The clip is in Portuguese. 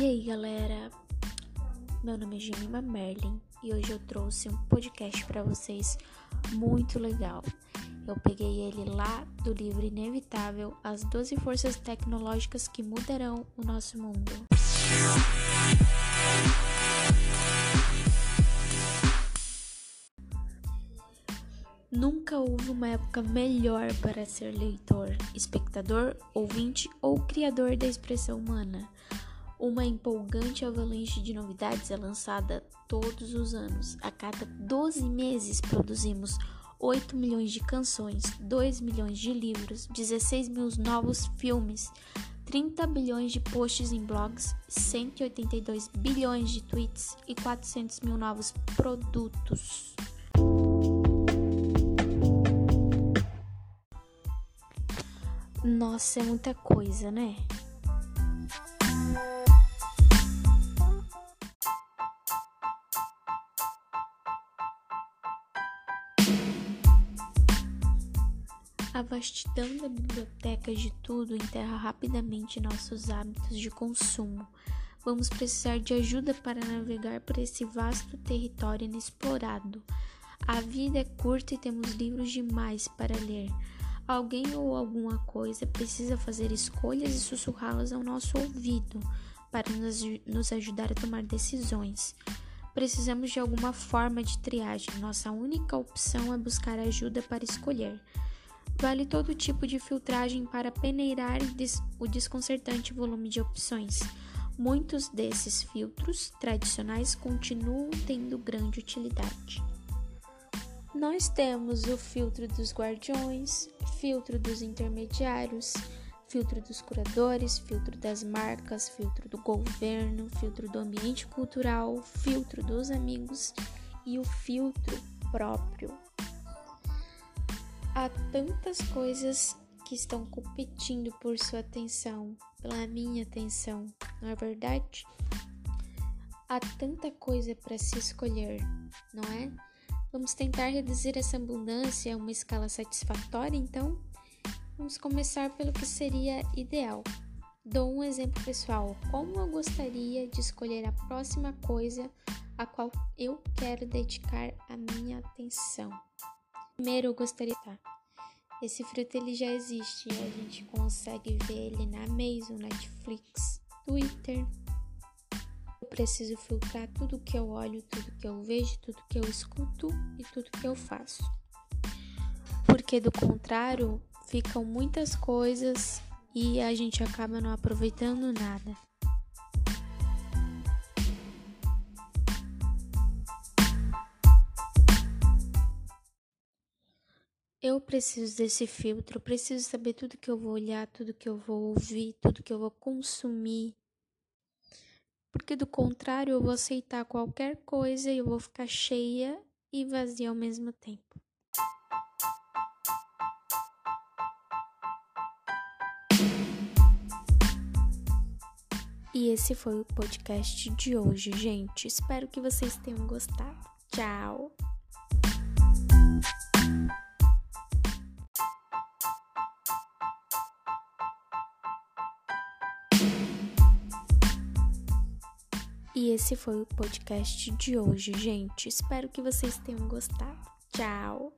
E aí galera, meu nome é Jemima Merlin e hoje eu trouxe um podcast para vocês muito legal. Eu peguei ele lá do livro Inevitável: As 12 Forças Tecnológicas que Mudarão o Nosso Mundo. Nunca houve uma época melhor para ser leitor, espectador, ouvinte ou criador da expressão humana. Uma empolgante avalanche de novidades é lançada todos os anos. A cada 12 meses produzimos 8 milhões de canções, 2 milhões de livros, 16 mil novos filmes, 30 bilhões de posts em blogs, 182 bilhões de tweets e 400 mil novos produtos. Nossa, é muita coisa, né? A vastidão da biblioteca de tudo enterra rapidamente nossos hábitos de consumo. Vamos precisar de ajuda para navegar por esse vasto território inexplorado. A vida é curta e temos livros demais para ler. Alguém ou alguma coisa precisa fazer escolhas e sussurrá-las ao nosso ouvido para nos ajudar a tomar decisões. Precisamos de alguma forma de triagem. Nossa única opção é buscar ajuda para escolher. Vale todo tipo de filtragem para peneirar o desconcertante volume de opções. Muitos desses filtros tradicionais continuam tendo grande utilidade. Nós temos o filtro dos guardiões, filtro dos intermediários, filtro dos curadores, filtro das marcas, filtro do governo, filtro do ambiente cultural, filtro dos amigos e o filtro próprio. Há tantas coisas que estão competindo por sua atenção, pela minha atenção, não é verdade? Há tanta coisa para se escolher, não é? Vamos tentar reduzir essa abundância a uma escala satisfatória, então? Vamos começar pelo que seria ideal. Dou um exemplo pessoal. Como eu gostaria de escolher a próxima coisa a qual eu quero dedicar a minha atenção? Primeiro, eu gostaria. Tá, esse fruto ele já existe a gente consegue ver ele na Amazon, Netflix, Twitter, preciso filtrar tudo que eu olho, tudo que eu vejo, tudo que eu escuto e tudo que eu faço. Porque do contrário, ficam muitas coisas e a gente acaba não aproveitando nada. Eu preciso desse filtro, preciso saber tudo que eu vou olhar, tudo que eu vou ouvir, tudo que eu vou consumir, porque do contrário eu vou aceitar qualquer coisa e eu vou ficar cheia e vazia ao mesmo tempo. E esse foi o podcast de hoje, gente. Espero que vocês tenham gostado. Tchau! E esse foi o podcast de hoje, gente. Espero que vocês tenham gostado. Tchau!